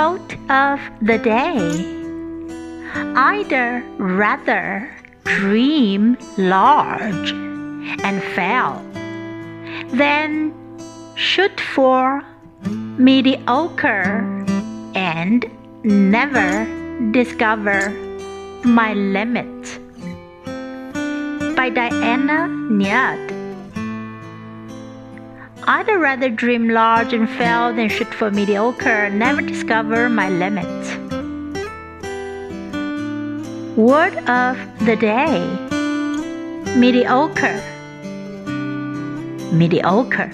Quote of the day I'd rather dream large and fail than shoot for mediocre and never discover my limit. By Diana Nyad. I'd rather dream large and fail than shoot for mediocre, never discover my limit. Word of the day mediocre. Mediocre.